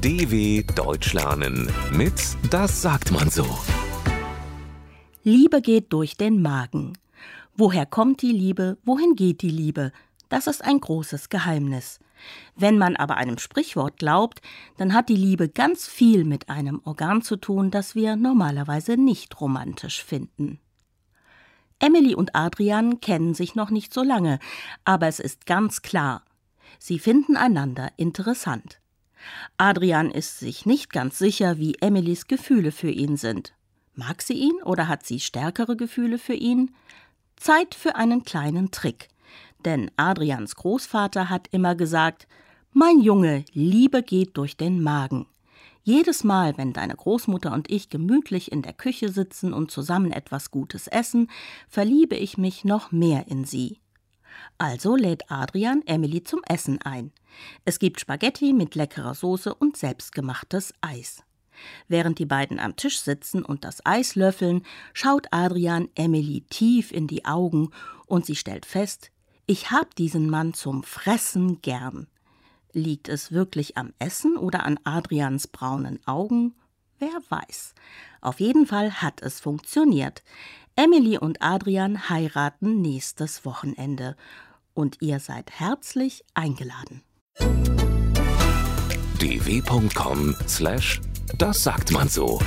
DW Deutsch lernen mit Das sagt man so. Liebe geht durch den Magen. Woher kommt die Liebe? Wohin geht die Liebe? Das ist ein großes Geheimnis. Wenn man aber einem Sprichwort glaubt, dann hat die Liebe ganz viel mit einem Organ zu tun, das wir normalerweise nicht romantisch finden. Emily und Adrian kennen sich noch nicht so lange, aber es ist ganz klar, sie finden einander interessant. Adrian ist sich nicht ganz sicher, wie Emilys Gefühle für ihn sind. Mag sie ihn oder hat sie stärkere Gefühle für ihn? Zeit für einen kleinen Trick. Denn Adrians Großvater hat immer gesagt, mein Junge, Liebe geht durch den Magen. Jedes Mal, wenn deine Großmutter und ich gemütlich in der Küche sitzen und zusammen etwas Gutes essen, verliebe ich mich noch mehr in sie. Also lädt Adrian Emily zum Essen ein. Es gibt Spaghetti mit leckerer Soße und selbstgemachtes Eis. Während die beiden am Tisch sitzen und das Eis löffeln, schaut Adrian Emily tief in die Augen und sie stellt fest, ich hab diesen Mann zum Fressen gern. Liegt es wirklich am Essen oder an Adrians braunen Augen? Wer weiß. Auf jeden Fall hat es funktioniert. Emily und Adrian heiraten nächstes Wochenende. Und ihr seid herzlich eingeladen. dw.com/das sagt man so.